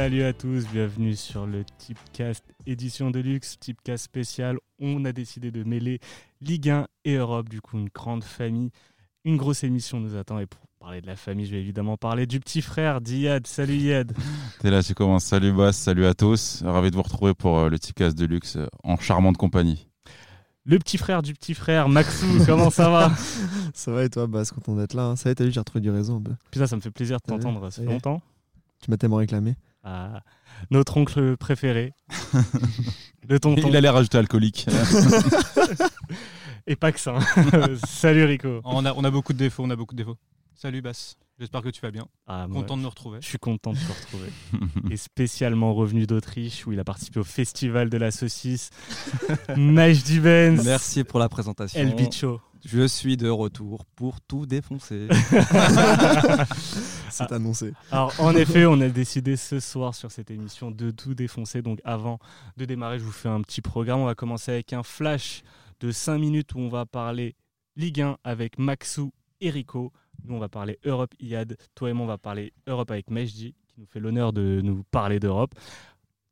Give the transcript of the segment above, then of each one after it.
Salut à tous, bienvenue sur le Tipcast édition de luxe, Tipcast spécial. On a décidé de mêler Ligue 1 et Europe, du coup une grande famille. Une grosse émission nous attend et pour parler de la famille, je vais évidemment parler du petit frère d'Iyad. Salut Iyad. T'es là, tu commences. Salut Bass, salut à tous. Ravi de vous retrouver pour euh, le Tipcast de luxe euh, en charmante compagnie. Le petit frère du petit frère, Maxou, comment ça va? Ça va et toi, Bass, content d'être là. hein? Ça va, t'as vu, j'ai retrouvé du réseau un peu. Putain, ça me fait plaisir de t'entendre, ça fait y est. longtemps. Tu m'as tellement réclamé. Ah, notre oncle préféré, le tonton. Il allait rajouter alcoolique. Et pas que ça. Salut Rico. On a, on a beaucoup de défauts, on a beaucoup de défauts. Salut Bass, j'espère que tu vas bien. Ah, moi, Content de nous retrouver. Je suis content de te retrouver. Et spécialement revenu d'Autriche où il a participé au festival de la saucisse. Majdi Benz. Merci pour la présentation. El Bicho. Je suis de retour pour tout défoncer. C'est annoncé. Alors, en effet, on a décidé ce soir sur cette émission de tout défoncer. Donc, avant de démarrer, je vous fais un petit programme. On va commencer avec un flash de 5 minutes où on va parler Ligue 1 avec Maxou et Rico. Nous, on va parler Europe IAD. Toi et moi, on va parler Europe avec Mejdi, qui nous fait l'honneur de nous parler d'Europe.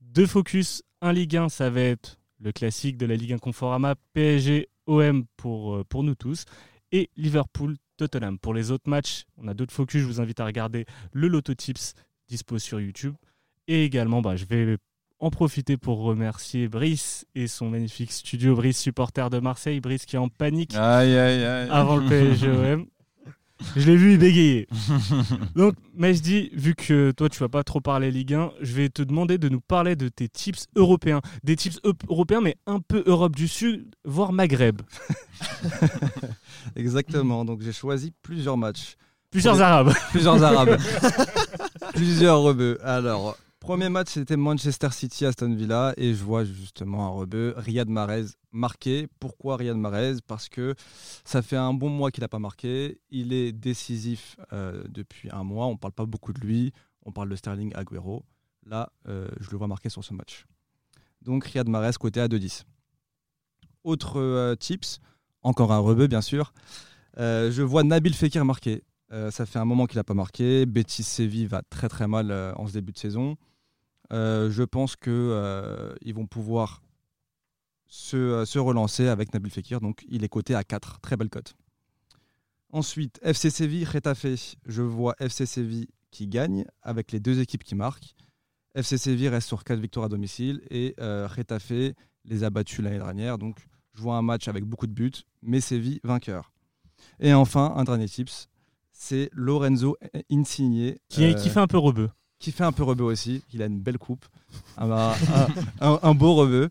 Deux focus, un Ligue 1, ça va être le classique de la Ligue 1 Conforama, PSG, OM pour, euh, pour nous tous, et Liverpool, Tottenham. Pour les autres matchs, on a d'autres focus. Je vous invite à regarder le Lotto Tips dispo sur YouTube. Et également, bah, je vais en profiter pour remercier Brice et son magnifique studio. Brice, supporter de Marseille. Brice qui est en panique aïe, aïe, aïe. avant le PSG-OM. Je l'ai vu, il bégayait. Donc, mais je dis, vu que toi, tu vas pas trop parler Ligue 1, je vais te demander de nous parler de tes tips européens. Des tips eu- européens, mais un peu Europe du Sud, voire Maghreb. Exactement. Donc j'ai choisi plusieurs matchs, Plusieurs Arabes. plusieurs arabes, plusieurs rebeux. Alors, premier match c'était Manchester City Aston Villa et je vois justement un rebeu, Riyad Mahrez marqué. Pourquoi Riyad Mahrez? Parce que ça fait un bon mois qu'il n'a pas marqué. Il est décisif euh, depuis un mois. On parle pas beaucoup de lui. On parle de Sterling Aguero. Là, euh, je le vois marqué sur ce match. Donc Riyad Mahrez côté à 2-10. Autre euh, tips, encore un rebeu bien sûr. Je vois Nabil Fekir marqué. Euh, ça fait un moment qu'il n'a pas marqué. Betis Séville va très très mal euh, en ce début de saison. Euh, je pense qu'ils vont pouvoir se, relancer avec Nabil Fekir. Donc il est coté à 4. Très belle cote. Ensuite, FC Séville, Retafe. Je vois FC Séville qui gagne avec les deux équipes qui marquent. FC Séville reste sur 4 victoires à domicile et Retafe les a battus l'année dernière. Donc je vois un match avec beaucoup de buts, mais Séville vainqueur. Et enfin, un dernier tips, c'est Lorenzo Insigne. Qui, euh, qui fait un peu rebeu. qui fait un peu rebeu aussi. Il a une belle coupe. Un, un- un- un beau rebeu.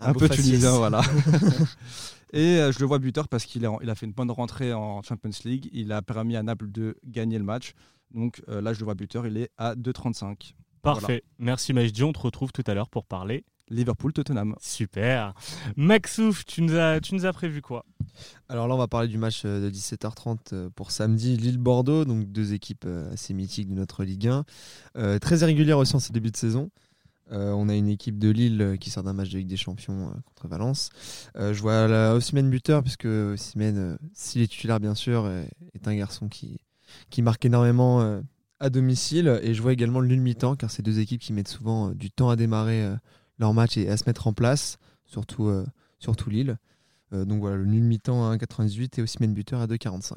Un, beau peu faciès. tunisien, voilà. Et euh, je le vois buteur parce qu'il a, il a fait une bonne rentrée en Champions League. Il a permis à Naples de gagner le match. Donc euh, là, je le vois buteur. Il est à 2,35. Parfait. Merci Majdi. On te retrouve tout à l'heure pour parler. Liverpool-Tottenham. Super. Maxouf, tu nous as, tu nous as prévu quoi? Alors là, on va parler du match euh, de 17h30 euh, pour samedi, Lille-Bordeaux, donc deux équipes euh, assez mythiques de notre Ligue 1. Euh, très irrégulière aussi en ce début de saison. Euh, on a une équipe de Lille qui sort d'un match de Ligue des Champions euh, contre Valence. Euh, je vois la Osimhen buteur, puisque Osimhen, euh, s'il est titulaire bien sûr, est, est un garçon qui, qui marque énormément euh, à domicile. Et je vois également le nul mi-temps, car c'est deux équipes qui mettent souvent euh, du temps à démarrer euh, leur match et à se mettre en place, surtout, euh, surtout Lille. Euh, donc voilà, le nul mi-temps à 1,98 et Osimhen buteur à 2,45.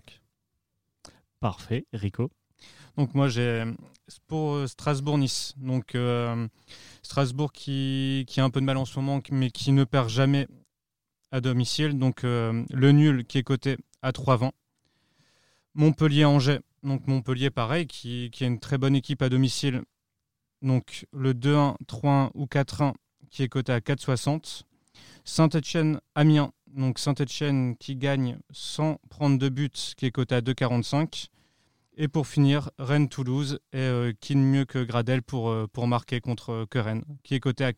Parfait. Rico. Donc moi j'ai pour Strasbourg-Nice. Donc euh, Strasbourg qui, qui a un peu de mal en ce moment, mais qui ne perd jamais à domicile. Donc euh, le nul qui est coté à 3 vents. Montpellier-Angers. Donc Montpellier pareil, qui, qui a une très bonne équipe à domicile. Donc le 2-1, 3-1 ou 4-1 qui est coté à 4,60. Saint-Etienne-Amiens. Donc Saint-Etienne qui gagne sans prendre de but, qui est coté à 2,45. Et pour finir, Rennes-Toulouse, et euh, mieux que Gradel pour, euh, marquer contre euh, Rennes, qui est coté à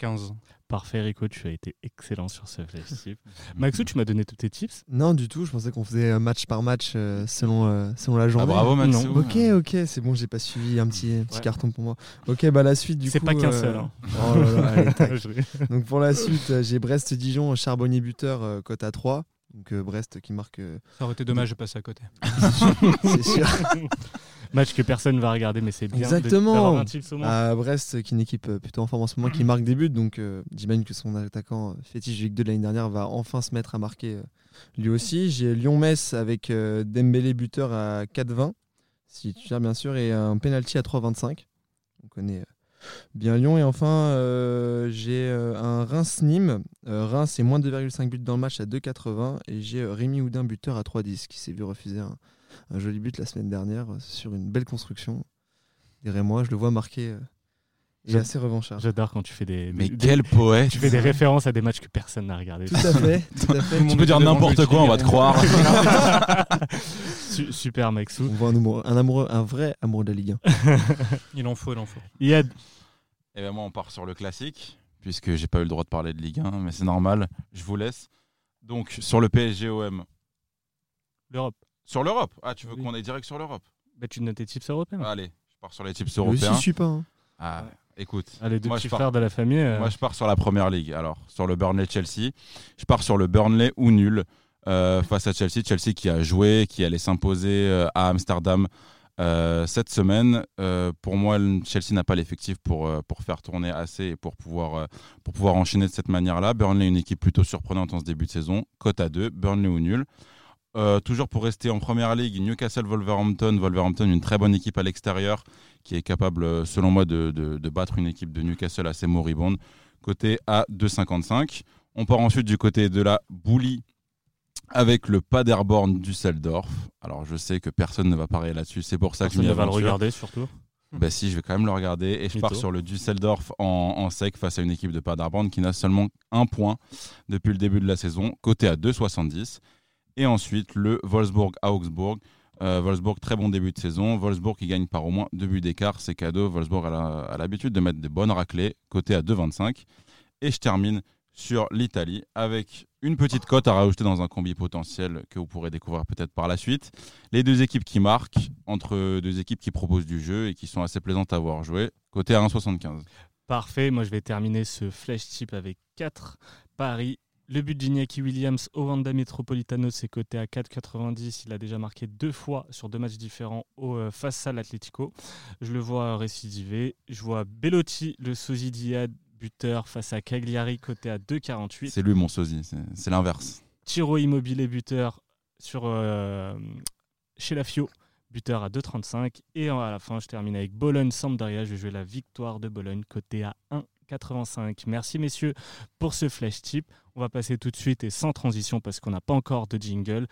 4,15. Parfait, Rico. Tu as été excellent sur ce flash tip. Maxou, tu m'as donné tous tes tips. Non, du tout, je pensais qu'on faisait euh, match par match euh, selon, euh, selon la Ah, journée. bravo, Maxou. Non. Ok, ok, c'est bon, j'ai pas suivi un petit, petit Ouais. carton pour moi. Ok, bah la suite du coup. C'est pas qu'un euh, seul, hein. Oh là là, allez. Donc pour la suite, j'ai Brest-Dijon, Charbonnier buteur, euh, cote à 3. Donc euh, Brest qui marque. euh, Ça aurait été dommage de passer à côté. c'est sûr. Match que personne va regarder, mais c'est bien. de- Exactement. À Brest, qui est une équipe euh, plutôt en forme en ce moment, qui marque des buts. Donc euh, j'imagine que son attaquant fétiche Ligue 2 de l'année dernière va enfin se mettre à marquer euh, lui aussi. J'ai Lyon-Metz avec euh, Dembélé buteur à 4,20, si tu gères bien sûr, et un penalty à 3,25. On connaît euh, bien Lyon. Et enfin, euh, j'ai euh, un Reims-Nîmes. Euh, Reims, c'est moins de 2,5 buts dans le match à 2,80. Et j'ai euh, Rémi Houdin buteur à 3,10, qui s'est vu refuser un, joli but la semaine dernière euh, sur une belle construction. Et moi je le vois marquer. Et Je- assez revanchard. J'adore quand tu fais des, Mais des- quel poète tu fais des références à des matchs que personne n'a regardé. Tout à fait, tout à fait. Tu peux dire n'importe quoi, on va te croire. Su- Super Maxou. On voit un amoureux, un amoureux, un vrai amoureux de la Ligue 1. Il en faut, il en faut. Il y a Et ben moi, on part sur le classique, puisque j'ai pas eu le droit de parler de Ligue 1, mais c'est normal, je vous laisse. Donc, sur le PSG-OM. l'Europe. Sur l'Europe Ah, tu veux Oui. qu'on aille direct sur l'Europe? Bah, tu notes tes tips européens. Allez, je pars sur les tips européens. je suis pas. hein. Ah, écoute, Allez, deux moi, petits je pars- frères de la famille. euh, Moi, je pars sur la première ligue. Alors, sur le Burnley-Chelsea. Je pars sur le Burnley ou nul euh, face à Chelsea. Chelsea qui a joué, qui allait s'imposer euh, à Amsterdam cette semaine. Pour moi, Chelsea n'a pas l'effectif pour, pour faire tourner assez et pour pouvoir, pour pouvoir enchaîner de cette manière-là. Burnley, une équipe plutôt surprenante en ce début de saison. Cote à 2, Burnley ou nul. Euh, toujours pour rester en première ligue, Newcastle-Wolverhampton. Wolverhampton, une très bonne équipe à l'extérieur qui est capable, euh, selon moi, de, de- de battre une équipe de Newcastle assez moribonde. Côté à 2,55. On part ensuite du côté de la Boulie avec le Paderborn Düsseldorf. Alors je sais que personne ne va parier là-dessus, c'est pour ça que je ne va le regarder surtout. Bah si, je vais quand même le regarder et je pars sur le Düsseldorf en, en sec face à une équipe de Paderborn qui n'a seulement un point depuis le début de la saison, côté à 2,70. Et ensuite le Wolfsburg-Augsbourg. Euh, Wolfsburg, très bon début de saison. Wolfsburg qui gagne par au moins deux buts d'écart, c'est cadeau. Wolfsburg a l'habitude de mettre des bonnes raclées, côté à 2,25. Et je termine sur l'Italie avec une petite cote à rajouter dans un combi potentiel que vous pourrez découvrir peut-être par la suite. Les deux équipes qui marquent, entre deux équipes qui proposent du jeu et qui sont assez plaisantes à voir jouer, côté à 1,75. Parfait. Moi, je vais terminer ce flash tip avec 4 paris. Le but d'Iñaki Williams au Wanda Metropolitano, c'est coté à 4,90. Il a déjà marqué deux fois sur deux matchs différents au, euh, face à l'Atlético. Je le vois récidiver. Je vois Bellotti, le sosie d'Iad, buteur face à Cagliari, coté à 2,48. C'est lui mon sosie, c'est- l'inverse. Tiro Immobilier buteur sur, euh, chez la Fio, buteur à 2,35. Et à la fin, je termine avec Bologne-Sampdoria. Je vais jouer la victoire de Bologne, côté à 1,85. Merci messieurs pour ce flash tip. On va passer tout de suite et sans transition parce qu'on n'a pas encore de jingle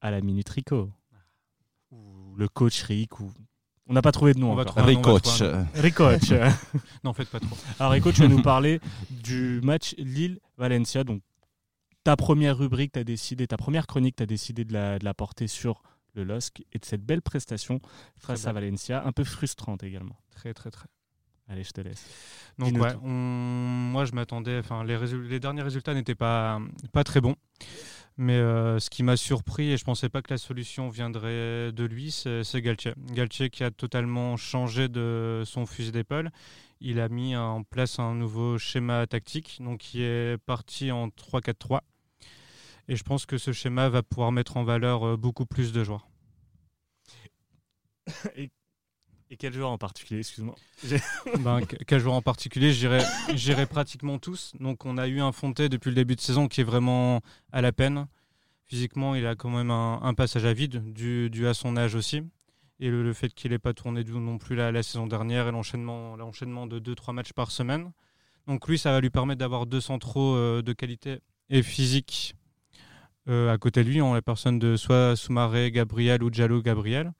à la Minute Rico. Ou le coach Rick. Ou... On n'a pas trouvé de nom On va encore. nom. Ricoach. Non, faites pas trop. Alors Rico, tu vas nous parler du match Lille-Valencia. Donc ta première rubrique, tu as décidé, ta première chronique, tu as décidé de la, de la porter sur le LOSC et de cette belle prestation face à Valencia, un peu frustrante également. Très, très, très. Allez, je te laisse. Donc ouais, on- moi je m'attendais, enfin les, résul- les derniers résultats n'étaient pas, pas très bons, mais euh, ce qui m'a surpris et je pensais pas que la solution viendrait de lui, c'est c'est Galtier. Galtier qui a totalement changé de son fusil d'épaule. Il a mis en place un nouveau schéma tactique, donc qui est parti en 3-4-3. Et je pense que ce schéma va pouvoir mettre en valeur euh, beaucoup plus de joueurs. Et quel joueur en particulier, excuse-moi Ben, que- quel joueur en particulier dirais pratiquement tous. Donc, on a eu un Fonté depuis le début de saison qui est vraiment à la peine. Physiquement, il a quand même un, passage à vide, dû, dû à son âge aussi. Et le, fait qu'il n'ait pas tourné non plus la, saison dernière et l'enchaînement l'enchaînement de 2-3 matchs par semaine. Donc, lui, ça va lui permettre d'avoir deux centraux euh, de qualité et physique euh, à côté de lui, en la personne de soit Soumaré, Gabriel ou Diallo, Gabriel.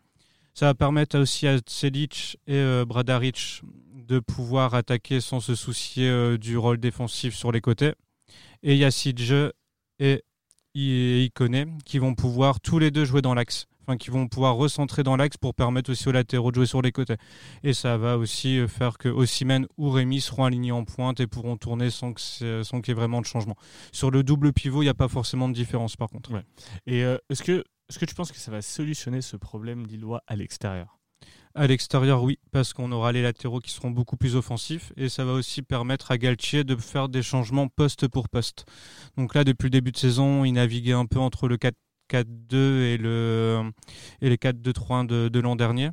Ça va permettre aussi à Selic et euh, Bradaric de pouvoir attaquer sans se soucier euh, du rôle défensif sur les côtés. Et il et Ikone qui vont pouvoir tous les deux jouer dans l'axe. Enfin, qui vont pouvoir recentrer dans l'axe pour permettre aussi aux latéraux de jouer sur les côtés. Et ça va aussi euh, faire que Osimhen ou Rémi seront alignés en pointe et pourront tourner sans qu'il y ait vraiment de changement. Sur le double pivot, il n'y a pas forcément de différence par contre. Et est-ce que, est que tu penses que ça va solutionner ce problème lillois à l'extérieur? À l'extérieur, oui, parce qu'on aura les latéraux qui seront beaucoup plus offensifs et ça va aussi permettre à Galtier de faire des changements poste pour poste. Donc là, depuis le début de saison, il naviguait un peu entre le 4-4-2 et, le, et les 4-2-3 de, l'an dernier.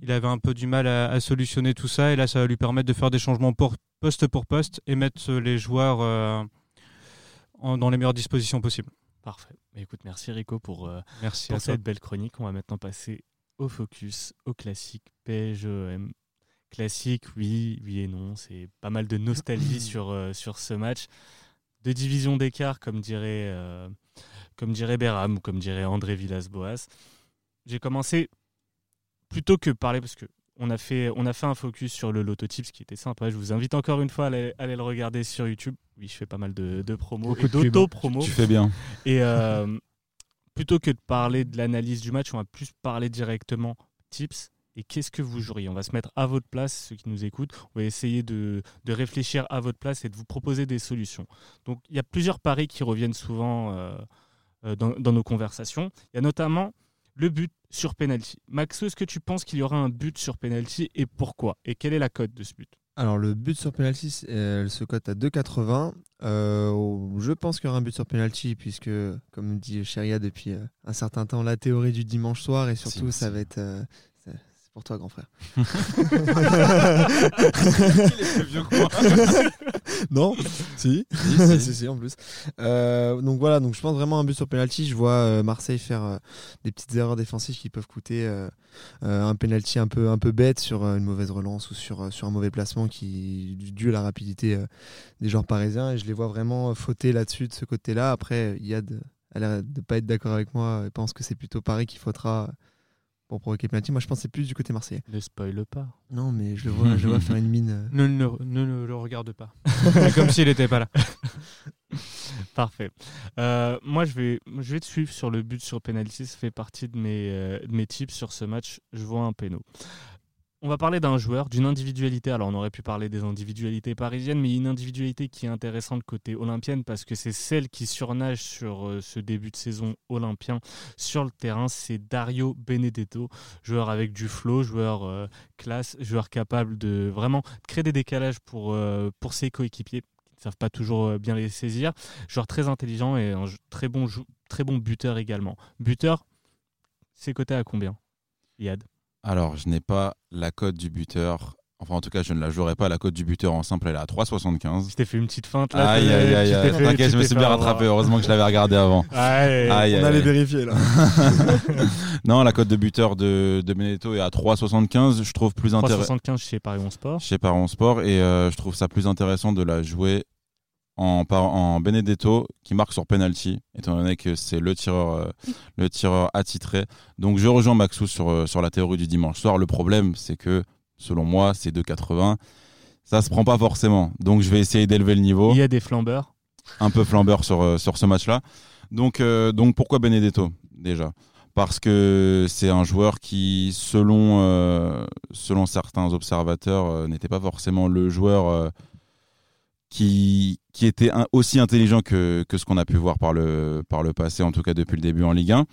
Il avait un peu du mal à, solutionner tout ça et là, ça va lui permettre de faire des changements poste pour poste et mettre les joueurs euh, dans les meilleures dispositions possibles. Parfait. Écoute, merci Rico pour, euh, merci pour cette belle chronique. On va maintenant passer au focus, au classique PSGEM. Classique, oui, oui et non. C'est pas mal de nostalgie sur, euh, sur ce match. De division d'écart, comme dirait, euh, comme dirait Béram ou comme dirait André Villas-Boas. J'ai commencé plutôt que parler, parce que on a fait, on a fait un focus sur le Lototips qui était sympa. Je vous invite encore une fois à aller, à aller le regarder sur YouTube. Oui, je fais pas mal de, de promos Beaucoup et d'auto-promos. Tu fais bien. Et euh, plutôt que de parler de l'analyse du match, on va plus parler directement tips. Et qu'est-ce que vous joueriez? On va se mettre à votre place, ceux qui nous écoutent. On va essayer de, de réfléchir à votre place et de vous proposer des solutions. Donc, il y a plusieurs paris qui reviennent souvent euh, euh, dans, dans nos conversations. Il y a notamment le but sur penalty. Maxo, est-ce que tu penses qu'il y aura un but sur penalty et pourquoi? Et quelle est la cote de ce but? Alors, le but sur penalty, elle se cote à 2,80. Euh, je pense qu'il y aura un but sur penalty, puisque, comme dit Cheria depuis euh, un certain temps, la théorie du dimanche soir, et surtout, Si, ça si. va être. euh, pour toi, grand frère. non Si. Si, si. si, si, en plus. Euh, donc voilà, donc je pense vraiment un but sur penalty. Je vois euh, Marseille faire euh, des petites erreurs défensives qui peuvent coûter un penalty un peu, un peu bête sur une mauvaise relance ou sur, sur un mauvais placement qui dû à la rapidité des joueurs parisiens. Et je les vois vraiment fauter là-dessus de ce côté-là. Après, Yad a l'air de pas être d'accord avec moi et pense que c'est plutôt Paris qui fautera pour provoquer penalty. Moi, je pense que c'est plus du côté marseillais. Ne spoil pas. Non, mais je le vois, je le vois faire une mine. euh, Ne, ne, ne- ne le regarde pas. Comme s'il n'était pas là. Parfait. Euh, moi, je vais, je vais te suivre sur le but sur penalty. Ça fait partie de mes, euh, de mes tips sur ce match. Je vois un péno. On va parler d'un joueur, d'une individualité. Alors, on aurait pu parler des individualités parisiennes, mais une individualité qui est intéressante côté olympienne parce que c'est celle qui surnage sur euh, ce début de saison olympien sur le terrain. C'est Dario Benedetto, joueur avec du flow, joueur euh, classe, joueur capable de vraiment créer des décalages pour, euh, ses coéquipiers qui ne savent pas toujours bien les saisir. Joueur très intelligent et un très bon, très bon buteur également. Buteur, c'est coté à combien? Yad? Alors, je n'ai pas la cote du buteur. Enfin, en tout cas, je ne la jouerai pas. La cote du buteur en simple, elle est à 3,75. Je t'ai fait une petite feinte là. Aïe, aïe, aïe, aïe. T'inquiète, je me suis bien avoir. rattrapé. Heureusement que je l'avais regardé avant. Aïe, Aïe, On allait vérifier là. Non, la cote de buteur de, de Benedetto est à 3,75. Je trouve plus intéressant. 375 chez Paris 11 Sport. chez Paron Sport et euh, je trouve ça plus intéressant de la jouer en, en Benedetto qui marque sur penalty étant donné que c'est le tireur euh, le tireur attitré. Donc je rejoins Maxou sur, euh, sur la théorie du dimanche soir. Le problème c'est que selon moi c'est 2,80 ça se prend pas forcément. Donc je vais essayer d'élever le niveau. Il y a des flambeurs. un peu flambeur sur, euh, sur ce match-là. Donc, euh, donc pourquoi Benedetto déjà? Parce que c'est un joueur qui, selon, euh, selon certains observateurs, n'était pas forcément le joueur qui, était aussi intelligent que, ce qu'on a pu voir par le, passé, en tout cas depuis le début en Ligue 1.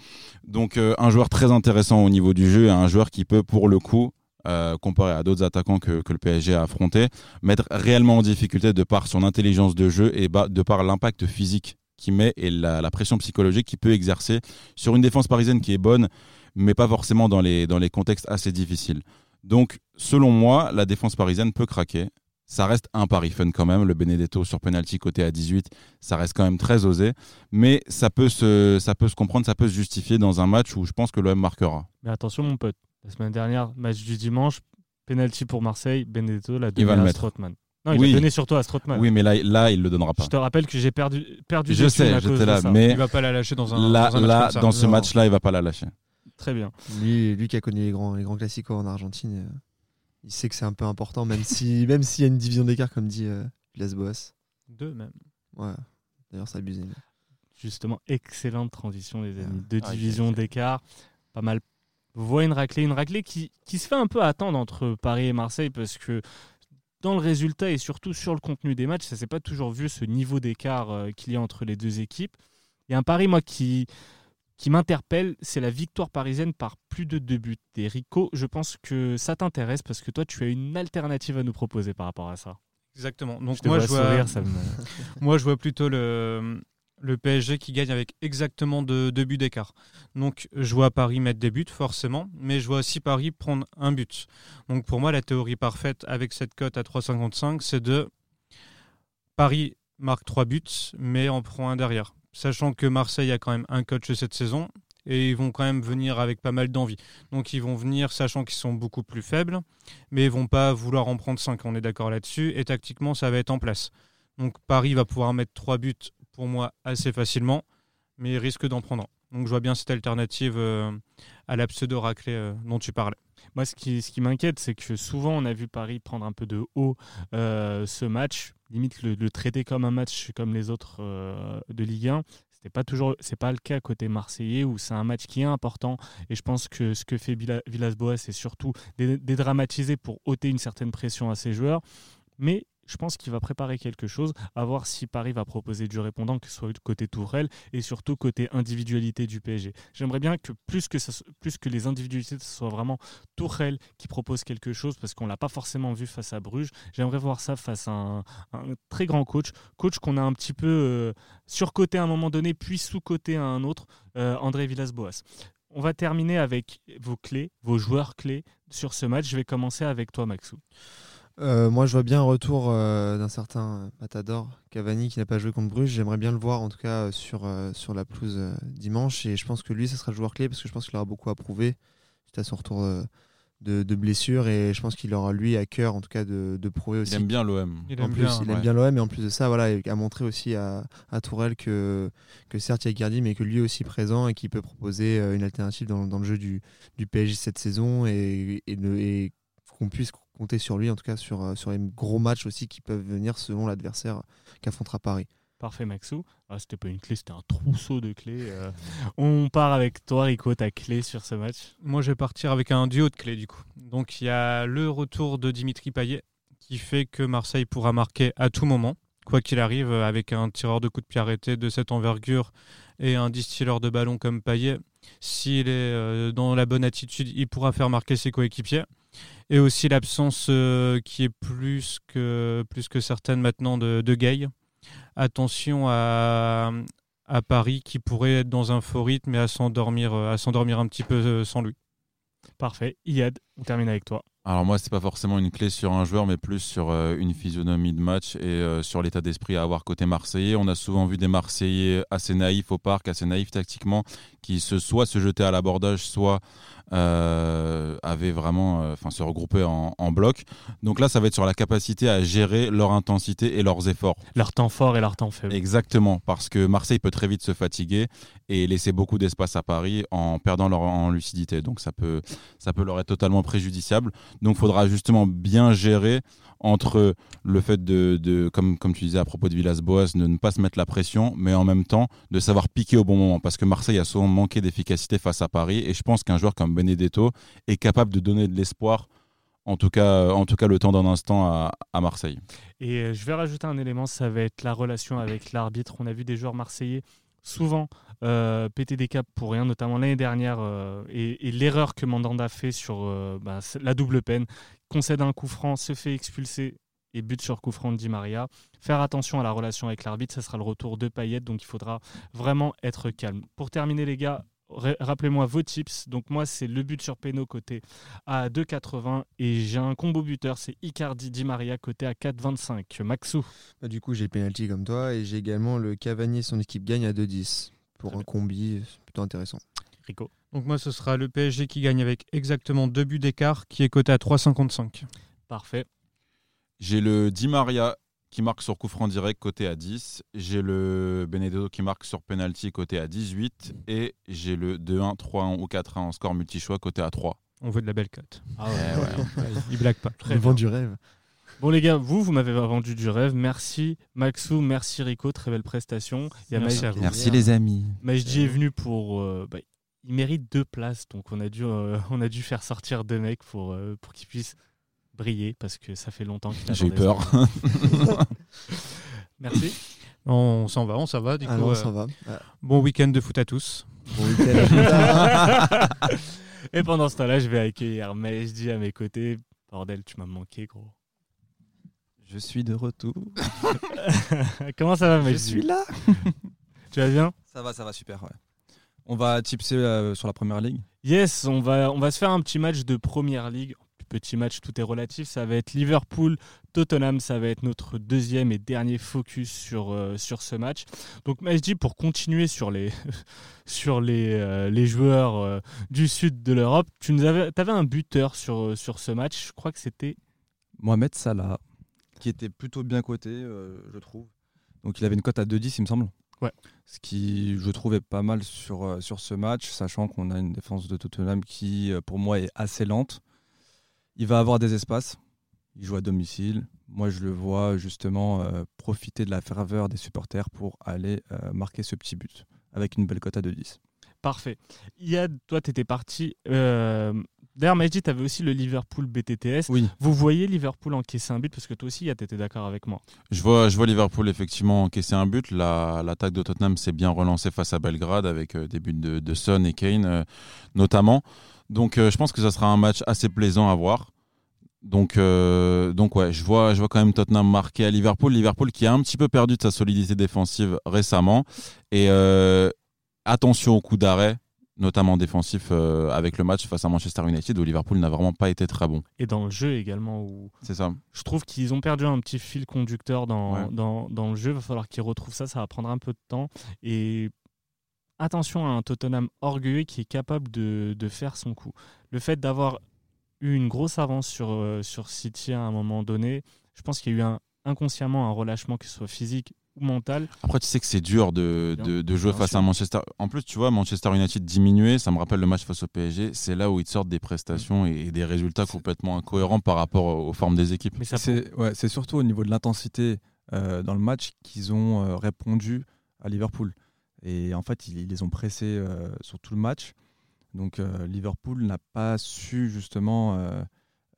Donc euh, un joueur très intéressant au niveau du jeu et un joueur qui peut, pour le coup, euh, comparé à d'autres attaquants que, le PSG a affronté, mettre réellement en difficulté de par son intelligence de jeu et bah, de par l'impact physique qu'il met et la, pression psychologique qu'il peut exercer sur une défense parisienne qui est bonne, mais pas forcément dans les contextes assez difficiles. Donc, selon moi, la défense parisienne peut craquer. Ça reste un pari fun quand même. Le Benedetto sur penalty côté à 18, ça reste quand même très osé. Mais ça peut, se, ça peut se comprendre, ça peut se justifier dans un match où je pense que l'OM marquera. Mais attention, mon pote. La semaine dernière, match du dimanche, penalty pour Marseille. Benedetto l'a donné à mettre. Strootman. Non, il Oui. l'a donné surtout à Strootman. Oui, mais là, là il le donnera pas. Je te rappelle que j'ai perdu, perdu Je sais, thunes à cause j'étais de là, ça. mais Il va pas la lâcher dans un, là, dans un match là comme ça. dans ce match-là, il va pas la lâcher. Très bien. Lui, lui qui a connu les grands, les grands classicos en Argentine, euh, il sait que c'est un peu important, même si même s'il y a une division d'écart, comme dit euh, Villas-Boas. Deux même. Ouais. D'ailleurs, c'est abusé. mais- Justement, excellente transition, les amis. Deux Ah, divisions d'écart. Pas mal. Vous voyez une raclée. Une raclée qui, qui se fait un peu attendre entre Paris et Marseille parce que dans le résultat et surtout sur le contenu des matchs, ça s'est pas toujours vu ce niveau d'écart euh, qu'il y a entre les deux équipes. Il y a un pari, moi, qui, qui m'interpelle, c'est la victoire parisienne par plus de deux buts. Et Rico, je pense que ça t'intéresse parce que toi, tu as une alternative à nous proposer par rapport à ça. Exactement. Donc Je moi, vois je vois, sourire, ça me- moi, je vois plutôt le, le PSG qui gagne avec exactement deux, deux buts d'écart. Donc, je vois Paris mettre des buts, forcément, mais je vois aussi Paris prendre un but. Donc, pour moi, la théorie parfaite avec cette cote à 3,55, c'est de Paris marque trois buts, mais en prend un derrière. Sachant que Marseille a quand même un coach cette saison et ils vont quand même venir avec pas mal d'envie. Donc, ils vont venir sachant qu'ils sont beaucoup plus faibles, mais ils vont pas vouloir en prendre cinq. On est d'accord là-dessus. Et tactiquement, ça va être en place. Donc Paris va pouvoir mettre trois buts pour moi assez facilement, mais risque d'en prendre. Donc je vois bien cette alternative euh, à la pseudo-raclée euh, dont tu parlais. Moi, ce qui, ce qui m'inquiète, c'est que souvent, on a vu Paris prendre un peu de haut euh, ce match, limite le, traiter comme un match comme les autres euh, de Ligue 1. C'était pas toujours, c'est pas le cas côté marseillais où c'est un match qui est important. Et je pense que ce que fait Villa- Villas-Boas, c'est surtout dé- dédramatiser pour ôter une certaine pression à ses joueurs. Mais je pense qu'il va préparer quelque chose, à voir si Paris va proposer du répondant, que ce soit côté Tourelle et surtout côté individualité du PSG. J'aimerais bien que plus que, plus que les individualités, ce soit vraiment Tourelle qui propose quelque chose, parce qu'on ne l'a pas forcément vu face à Bruges. J'aimerais voir ça face à un, un très grand coach, coach qu'on a un petit peu euh, surcoté à un moment donné, puis sous-coté à un autre, euh, André Villas-Boas. On va terminer avec vos clés, vos joueurs clés sur ce match. Je vais commencer avec toi, Maxou. Euh, moi, je vois bien un retour euh, d'un certain Matador Cavani qui n'a pas joué contre Bruges. J'aimerais bien le voir en tout cas euh, sur, euh, sur la pelouse euh, dimanche. Et je pense que lui, ça sera le joueur clé parce que je pense qu'il aura beaucoup à prouver suite à son retour euh, de, de blessure. Et je pense qu'il aura lui à cœur en tout cas de, de prouver aussi. Il aime bien l'OM. Il en aime plus, bien, il aime bien l'OM et en plus de ça, voilà, il a montré aussi à, à Tourelle que, que certes il y a Gardi, mais que lui est aussi présent et qu'il peut proposer une alternative dans, dans le jeu du, du PSG cette saison et, et qu'on puisse compter sur lui, en tout cas sur, euh, sur les gros matchs aussi qui peuvent venir selon l'adversaire qu'affrontera Paris. Parfait, Maxou. Ah, c'était pas une clé, c'était un trousseau de clés. euh. On part avec toi, Rico, ta clé sur ce match. Moi, je vais partir avec un duo de clés du coup. Donc, il y a le retour de Dimitri Payet qui fait que Marseille pourra marquer à tout moment, quoi qu'il arrive, euh, avec un tireur de coup de pied arrêté de cette envergure et un distilleur de ballon comme Payet. S'il est dans la bonne attitude, il pourra faire marquer ses coéquipiers. Et aussi l'absence euh, qui est plus que, plus que certaine maintenant de, de Gay. Attention à, à Paris qui pourrait être dans un faux rythme et à s'endormir, euh, à s'endormir un petit peu euh, sans lui. Parfait. Iad, on termine avec toi. Alors moi, c'est pas forcément une clé sur un joueur, mais plus sur euh, une physionomie de match et euh, sur l'état d'esprit à avoir côté Marseillais. On a souvent vu des Marseillais assez naïfs au parc, assez naïfs tactiquement, qui se soit se jetaient à l'abordage, soit avaient vraiment, euh, enfin, se regroupaient en, en bloc. Donc là, ça va être sur la capacité à gérer leur intensité et leurs efforts. Leur temps fort et leur temps faible. Exactement, parce que Marseille peut très vite se fatiguer et laisser beaucoup d'espace à Paris en perdant leur en lucidité. Donc ça peut, ça peut leur être totalement préjudiciable. Donc il faudra justement bien gérer entre le fait de, comme, tu disais à propos de Villas-Boas, de ne pas se mettre la pression, mais en même temps de savoir piquer au bon moment. Parce que Marseille a souvent manqué d'efficacité face à Paris et je pense qu'un joueur comme Benedetto est capable de donner de l'espoir. En tout, cas, en tout cas, le temps d'un instant à, à Marseille. Et euh, je vais rajouter un élément, ça va être la relation avec l'arbitre. On a vu des joueurs marseillais souvent euh, péter des caps pour rien, notamment l'année dernière, euh, et, l'erreur que Mandanda fait sur euh, bah, la double peine, concède un coup franc, se fait expulser et but sur coup franc de Di Maria. Faire attention à la relation avec l'arbitre, ça sera le retour de Payet, donc il faudra vraiment être calme. Pour terminer les gars, rappelez-moi vos tips. Donc moi c'est le but sur Péno côté à 2,80 et j'ai un combo buteur, c'est Icardi Di Maria côté à 4,25. Maxou. Bah, du coup, j'ai penalty comme toi et j'ai également le Cavani et son équipe gagne à 2-10 pour un combi plutôt intéressant. Rico. Donc moi, ce sera le PSG qui gagne avec exactement deux buts d'écart, qui est coté à 3,55. Parfait. J'ai le Di Maria qui marque sur coup franc direct côté à 10. J'ai le Benedetto qui marque sur penalty côté à 18. Et j'ai le 2-1, 3-1 ou 4-1 en score multi-choix côté à 3. On veut de la belle cote. Ah Il blague pas. Très Le bien. vent du rêve. Bon les gars, vous, vous m'avez vendu du rêve. Merci Maxou, merci Rico, très belle prestation. Il y a Merci Maj- à vous. Merci les amis. Majdi est venu pour... euh, bah, il mérite deux places, donc on a dû, euh, on a dû faire sortir deux mecs pour, euh, pour qu'ils puissent briller, parce que ça fait longtemps qu'il J'ai peur. Merci. On s'en va, on s'en va. Du Ah coup, non, euh, ça va. Ah, bon week-end de foot à tous. Bon week-end. Et pendant ce temps-là, je vais accueillir Majdi à mes côtés. Bordel, tu m'as manqué, gros. Je suis de retour. Comment ça va, Majdi là. Tu vas bien? Ça va, ça va super. Ouais. On va tipser euh, sur la première ligue. Yes, on va, on va se faire un petit match de première ligue. Petit match, tout est relatif. Ça va être Liverpool-Tottenham. Ça va être notre deuxième et dernier focus sur, euh, sur ce match. Donc, Majdi, pour continuer sur les, sur les, euh, les joueurs euh, du sud de l'Europe, tu nous avais, avais un buteur sur, sur ce match. Je crois que c'était. Mohamed Salah, qui était plutôt bien coté, je trouve. Donc il avait une cote à 2-10, il me semble. Ouais. Ce qui, je trouvais pas mal sur, sur ce match, sachant qu'on a une défense de Tottenham qui, pour moi, est assez lente. Il va avoir des espaces. Il joue à domicile. Moi, je le vois justement euh, profiter de la ferveur des supporters pour aller euh, marquer ce petit but avec une belle cote à 2-10. Parfait. Yad, toi, tu étais parti. euh, D'ailleurs, Majdi, tu avais aussi le Liverpool BTTS. Oui. Vous voyez Liverpool encaisser un but? Parce que toi aussi, Yad, tu étais d'accord avec moi. Je vois, je vois Liverpool effectivement encaisser un but. La- L'attaque de Tottenham s'est bien relancée face à Belgrade avec euh, des buts de, de Son et Kane euh, notamment. Donc euh, je pense que ça sera un match assez plaisant à voir. Donc, euh, donc ouais, je vois, je vois quand même Tottenham marqué à Liverpool. Liverpool qui a un petit peu perdu de sa solidité défensive récemment. Et euh, attention au coup d'arrêt, notamment défensif euh, avec le match face à Manchester United où Liverpool n'a vraiment pas été très bon. Et dans le jeu également, où C'est ça. je trouve qu'ils ont perdu un petit fil conducteur dans, Ouais. dans, dans le jeu. Il va falloir qu'ils retrouvent ça. Ça va prendre un peu de temps. Et attention à un Tottenham orgueilleux qui est capable de, de faire son coup. Le fait d'avoir eu une grosse avance sur, euh, sur City à un moment donné, je pense qu'il y a eu un, inconsciemment un relâchement, que ce soit physique ou mental. Après, tu sais que c'est dur de, Bien- de, de jouer face sûr. à Manchester. En plus, tu vois, Manchester United diminué, ça me rappelle le match face au PSG. C'est là où ils sortent des prestations et des résultats complètement incohérents par rapport aux formes des équipes. Mais ça C'est ouais, c'est surtout au niveau de l'intensité euh, dans le match qu'ils ont euh, répondu à Liverpool. Et en fait, ils, ils les ont pressés euh, sur tout le match. Donc euh, Liverpool n'a pas su justement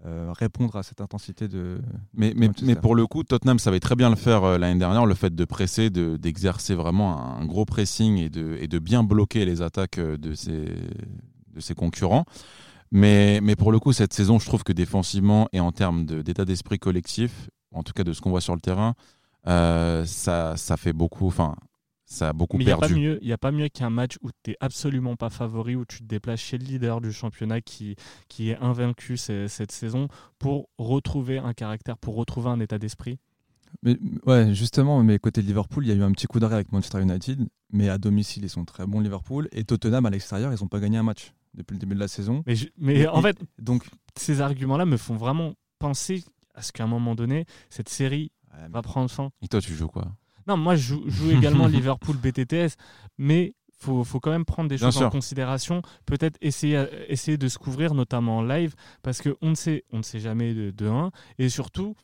euh, répondre à cette intensité de. Mais, mais, mais pour le coup, Tottenham savait très bien le faire l'année dernière, le fait de presser, de- d'exercer vraiment un gros pressing et de, et de bien bloquer les attaques de ses, de ses concurrents. Mais, mais pour le coup, cette saison, je trouve que défensivement et en termes de- d'état d'esprit collectif, en tout cas de ce qu'on voit sur le terrain, euh, ça, ça fait beaucoup, enfin, ça a beaucoup Mais il n'y a, pas perdu. mieux- y a pas mieux qu'un match où tu n'es absolument pas favori, où tu te déplaces chez le leader du championnat qui, qui est invaincu ce- cette saison pour retrouver un caractère, pour retrouver un état d'esprit? Mais ouais, justement, mais côté Liverpool, il y a eu un petit coup d'arrêt avec Manchester United. Mais à domicile, ils sont très bons Liverpool. Et Tottenham à l'extérieur, ils n'ont pas gagné un match depuis le début de la saison. Mais, je- mais Mais en fait, Donc, ces arguments-là me font vraiment penser à ce qu'à un moment donné, cette série va prendre fin. Et toi, tu joues quoi? Non, moi, je joue, je joue également Liverpool BTTS, mais faut, faut quand même prendre des Bien choses en considération. Peut-être essayer, essayer de se couvrir, notamment en live, parce qu'on ne sait, on ne sait jamais de, de 1. Et surtout,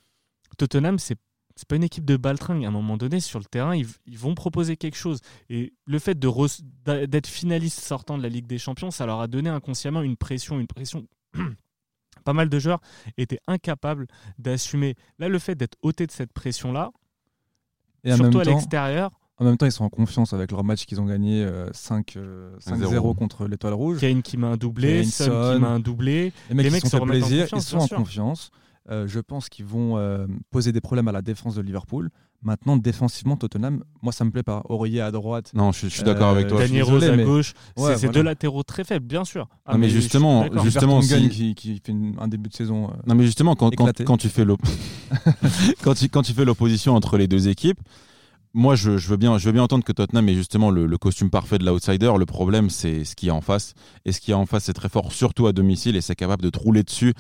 Tottenham, c'est c'est pas une équipe de baltringue. À un moment donné, sur le terrain, ils, ils vont proposer quelque chose. Et le fait d'être finaliste sortant de la Ligue des Champions, ça leur a donné inconsciemment une pression, une pression. pas mal de joueurs étaient incapables d'assumer. Là, le fait d'être ôté de cette pression-là, et en surtout même à temps, l'extérieur, En même temps, ils sont en confiance avec leur match qu'ils ont gagné euh, 5, euh, 5-0 5-0 contre l'Étoile Rouge. Kane qui met un doublé, Son qui met un doublé. Les mecs, les mecs se se sont en plaisir, confiance, ils sont en confiance. Euh, je pense qu'ils vont euh, poser des problèmes à la défense de Liverpool. Maintenant, défensivement, Tottenham, moi, ça me plaît pas. Aurier à droite. Non, je, je suis d'accord Euh, avec toi. Daniel Rose à mais- gauche, Ouais, c'est voilà. deux latéraux très faibles, bien sûr. Ah, Non, mais suis justement, justement, si- qui, qui fait une- un début de saison. euh, Non mais justement quand, quand, Éclaté. quand tu fais l'op- quand tu, quand tu fais l'opposition entre les deux équipes, moi je, veux bien je veux bien entendre que Tottenham est justement le, costume parfait de l'outsider. Le problème c'est ce qui est en face et ce qui est en face c'est très fort surtout à domicile et c'est capable de te rouler dessus.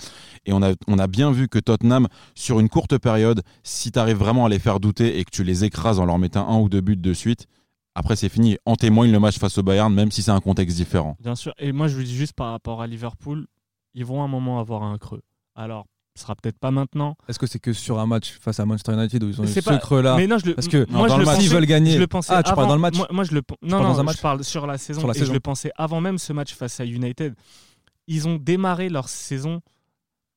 Et on a on a bien vu que Tottenham sur une courte période, si tu arrives vraiment à les faire douter et que tu les écrases en leur mettant un ou deux buts de suite, après c'est fini. En témoigne le match face au Bayern même si c'est un contexte différent. Bien sûr. Et moi, je vous dis juste par rapport à Liverpool, ils vont à un moment avoir un creux. Alors, ce sera peut-être pas maintenant. Est-ce que c'est que sur un match face à Manchester United où ils ont eu ce pas- creux-là Mais non, je le, Parce que moi, dans je le match, pensais- s'ils veulent gagner. Je le pensais Ah, tu parles avant- dans le match Moi, moi, je le non, parles non, match je parle sur la saison. Sur la et je le pensais avant même ce match face à United. Ils ont démarré leur saison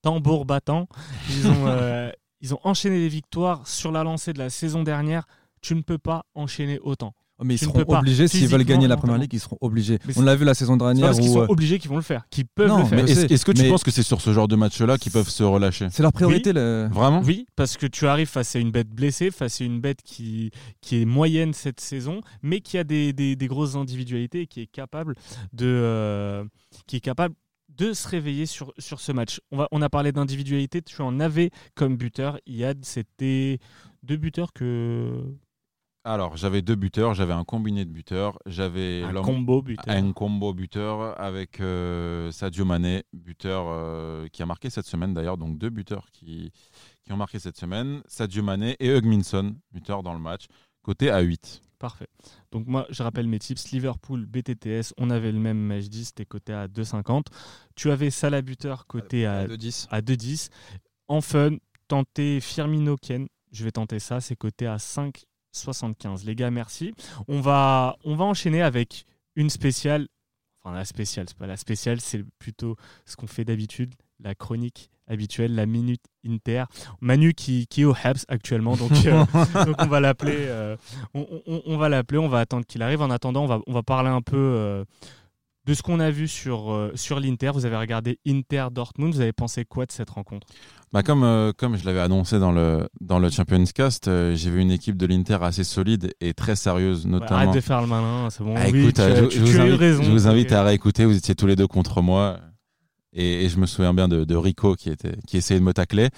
tambour battant. Ils ont, euh, ils ont enchaîné les victoires sur la lancée de la saison dernière. Tu ne peux pas enchaîner autant. Mais ils Tu seront obligés, s'ils veulent gagner la Première. Ligue, ils seront obligés. On l'a vu la saison dernière parce qu'ils où sont euh, obligés qu'ils vont le faire, qu'ils peuvent Non, le faire. est-ce que tu mais- penses que c'est sur ce genre de match-là qu'ils peuvent se relâcher? C'est leur priorité. le- Vraiment? Oui, parce que tu arrives face à une bête blessée, face à une bête qui, qui est moyenne cette saison, mais qui a des, des- des grosses individualités et qui est capable de, euh, qui est capable de se réveiller sur, sur ce match. On, va, on a parlé d'individualité, tu en avais comme buteur. Yad, c'était deux buteurs que. Alors, j'avais deux buteurs, j'avais un combiné de buteurs, j'avais Un combo buteur. un combo buteur avec euh, Sadio Mané, buteur euh, qui a marqué cette semaine d'ailleurs, donc deux buteurs qui, qui ont marqué cette semaine, Sadio Mané et Hugminson, buteur dans le match, côté à 8. Parfait. Donc moi, je rappelle mes tips. Liverpool, BTTS, on avait le même match 10, c'était coté à 2,50. Tu avais Salah buteur côté à, de 10. à 2,10. En fun, tenter Firmino Ken. Je vais tenter ça, c'est coté à 5,75. Les gars, merci. On va, on va enchaîner avec une spéciale. Enfin, la spéciale, c'est pas la spéciale, c'est plutôt ce qu'on fait d'habitude, la chronique habituelle, la minute Inter. Manu qui, qui est au Habs actuellement, donc, euh, donc on va l'appeler. euh, on, on- on va l'appeler, on va attendre qu'il arrive. En attendant, on va, on va parler un peu euh, de ce qu'on a vu sur, euh, sur l'Inter. Vous avez regardé Inter Dortmund. Vous avez pensé quoi de cette rencontre? Bah comme, euh, comme je l'avais annoncé dans le, dans le Champions Cast, euh, j'ai vu une équipe de l'Inter assez solide et très sérieuse, notamment. Arrête de faire le malin, c'est bon. Ah, Oui, écoute, tu, euh, je, tu- je tu vous invite, raison. je vous invite à réécouter, vous étiez tous les deux contre moi. Et, et je me souviens bien de, de Rico qui, était, qui essayait de me tacler.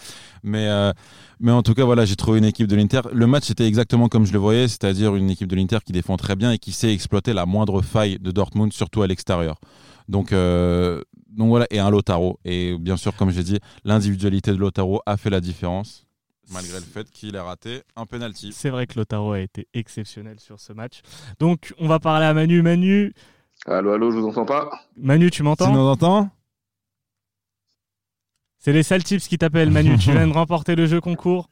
Mais, euh, mais en tout cas, voilà, j'ai trouvé une équipe de l'Inter. Le match était exactement comme je le voyais, c'est-à-dire une équipe de l'Inter qui défend très bien et qui sait exploiter la moindre faille de Dortmund, surtout à l'extérieur. Donc, euh, donc voilà, et un Lotaro. Et bien sûr, comme j'ai dit, l'individualité de Lotaro a fait la différence, malgré le fait qu'il a raté un penalty. C'est vrai que Lotaro a été exceptionnel sur ce match. Donc, on va parler à Manu. Manu, Allô, allô, je vous entends pas Manu tu Tu m'entends nous entends? C'est les sales tips qui t'appellent, Manu. tu viens de remporter le jeu concours.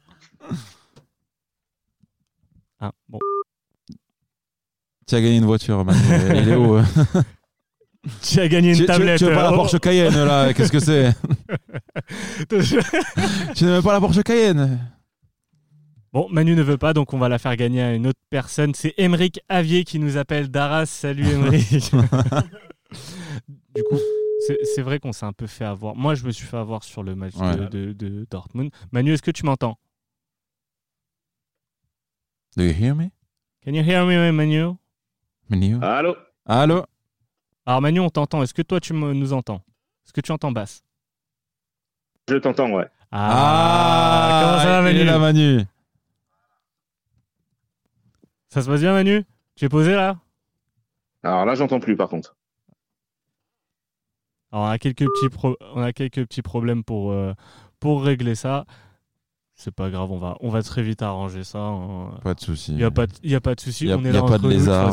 Ah, bon. Tu as gagné une voiture, Manu. Il est où euh Tu as gagné une tu, tu- tablette. tu veux pas la Oh. Porsche Cayenne là Qu'est-ce que c'est Tu n'aimes pas la Porsche Cayenne Bon, Manu ne veut pas, donc on va la faire gagner à une autre personne. C'est Emeric Avier qui nous appelle d'Arras. Salut Emeric. du coup, c'est vrai qu'on s'est un peu fait avoir. Moi, je me suis fait avoir sur le match de- Ouais. de, de Dortmund. Manu, est-ce que tu m'entends? Do you hear me? Can you hear me, Manu? Manu? Allô? Allô? Alors Manu, on t'entend. Est-ce que toi, tu me- nous entends? Est-ce que tu entends basse? Je t'entends, ouais. Ah, comment ça va, Manu? là, Manu Ça se passe bien, Manu? Tu es posé là? Alors là, j'entends plus, par contre. Alors, on a quelques petits, pro- on a quelques petits problèmes pour, euh, pour régler ça. C'est pas grave, on va, on va très vite arranger ça. hein. Pas de souci. Il n'y a, pas de- il y a pas de souci. On est là entre nous.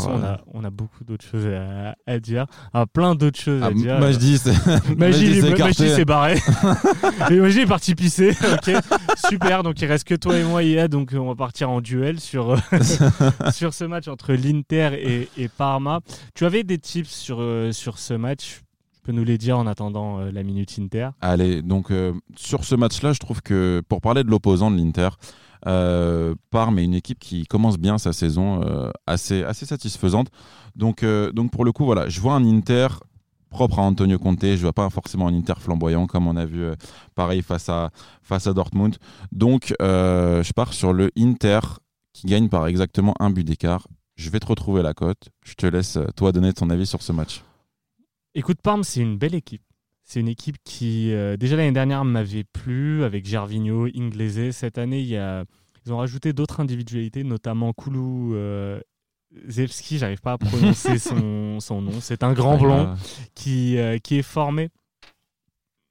on, a, on a beaucoup d'autres choses à, à dire. Ah, plein d'autres choses Ah, à dire. Majdi, c'est Magie, Majdi s'est barré. et Magie est parti pisser. Ok, super. Donc il reste que toi et moi, Ia. Donc on va partir en duel sur, euh, sur ce match entre l'Inter et, et Parma. Tu avais des tips sur, euh, sur ce match? Peux nous les dire en attendant euh, la minute Inter. Allez, donc euh, sur ce match-là, je trouve que pour parler de l'opposant de l'Inter, euh, Parme est une équipe qui commence bien sa saison, euh, assez, assez satisfaisante. Donc, donc pour le coup, voilà, je vois un Inter propre à Antonio Conte, je vois pas forcément un Inter flamboyant comme on a vu pareil face à, face à Dortmund. Donc je pars sur le Inter qui gagne par exactement un but d'écart. Je vais te retrouver la cote. Je te laisse toi donner ton avis sur ce match. Écoute, Parme, c'est une belle équipe. C'est une équipe qui, euh, déjà l'année dernière, m'avait plu avec Gervinho, Inglese. Cette année, il y a, ils ont rajouté d'autres individualités, notamment Koulou euh, Zelski. J'arrive pas à prononcer son, son nom. C'est un grand blond qui, euh, qui est formé,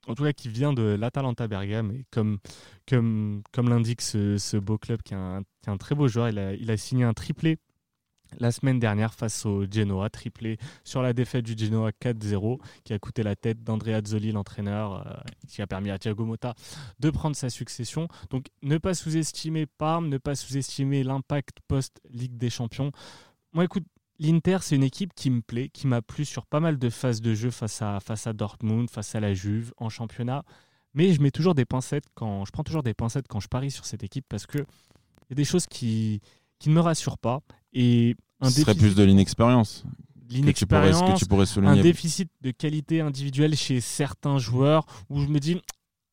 en tout cas qui vient de l'Atalanta Bergame. Et comme, comme, comme l'indique ce, ce beau club, qui est, un, qui est un très beau joueur, il a, il a signé un triplé la semaine dernière face au Genoa, triplé sur la défaite du Genoa 4-0, qui a coûté la tête d'Andrea Zoli, l'entraîneur, euh, qui a permis à Thiago Motta de prendre sa succession. Donc ne pas sous-estimer Parme, ne pas sous-estimer l'impact post-Ligue des Champions. Moi, écoute, l'Inter, c'est une équipe qui me plaît, qui m'a plu sur pas mal de phases de jeu face à, Dortmund, face à la Juve, en championnat. Mais je mets toujours des pincettes quand je prends toujours des pincettes quand je parie sur cette équipe parce que il y a des choses qui ne me rassurent pas. Et un Ce serait déficit, plus de l'inexpérience que tu pourrais, que l'inexpérience, tu pourrais un déficit de qualité individuelle chez certains joueurs où je me dis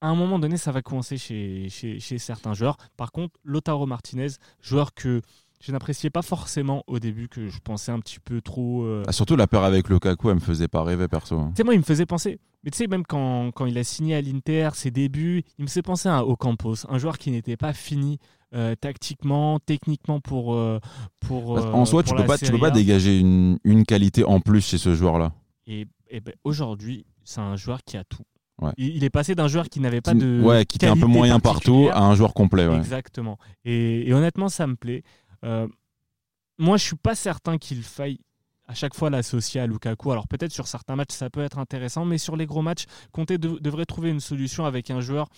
à un moment donné ça va coincer chez, chez, chez certains joueurs. Par contre, Lotaro Martinez, joueur que je n'appréciais pas forcément au début, que je pensais un petit peu trop. euh, Ah, surtout la paire avec Lukaku, elle me faisait pas rêver perso. hein. Tu sais, moi, il me faisait penser. Mais tu sais, même quand, quand il a signé à l'Inter, ses débuts, il me faisait penser à Ocampos, un joueur qui n'était pas fini euh, tactiquement, techniquement pour. euh, pour euh, en soi, tu peux pas, tu peux pas dégager une, une qualité en plus chez ce joueur-là. Et, et ben, aujourd'hui, c'est un joueur qui a tout. Ouais. Il, est passé d'un joueur qui n'avait pas de. ouais, qui était un peu moyen partout à un joueur complet. ouais. Exactement. Et, et honnêtement, ça me plaît. Euh, moi, je suis pas certain qu'il faille à chaque fois l'associer à Lukaku. Alors peut-être sur certains matchs, ça peut être intéressant, mais sur les gros matchs, Conte de- devrait trouver une solution avec un joueur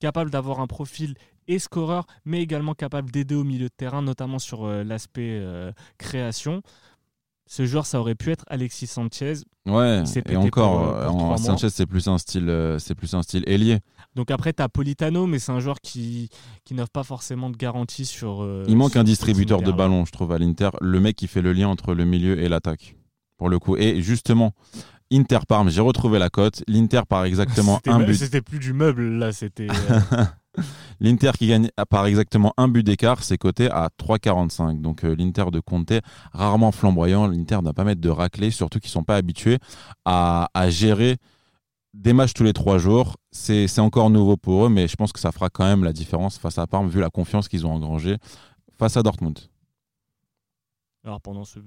capable d'avoir un profil et scoreur, mais également capable d'aider au milieu de terrain, notamment sur euh, l'aspect euh, création. Ce joueur, ça aurait pu être Alexis Sanchez. Ouais, et encore, pour, euh, pour en-. Sanchez, c'est plus un style, c'est plus un style ailier. Donc après, tu as Politano, mais c'est un joueur qui, qui n'offre pas forcément de garantie sur. Il manque sur un distributeur de ballon, je trouve, à l'Inter. Le mec qui fait le lien entre le milieu et l'attaque, pour le coup. Et justement, Inter Parme, j'ai retrouvé la cote. L'Inter par exactement un but. C'était plus du meuble, là, c'était. euh, L'Inter qui gagne par exactement un but d'écart, c'est coté à 3,45. Donc euh, l'Inter de Conte, rarement flamboyant. L'Inter n'a pas mettre de raclée, surtout qu'ils sont pas habitués à, à gérer des matchs tous les trois jours. C'est encore nouveau pour eux, mais je pense que ça fera quand même la différence face à Parme, vu la confiance qu'ils ont engrangée face à Dortmund. Alors pendant ce.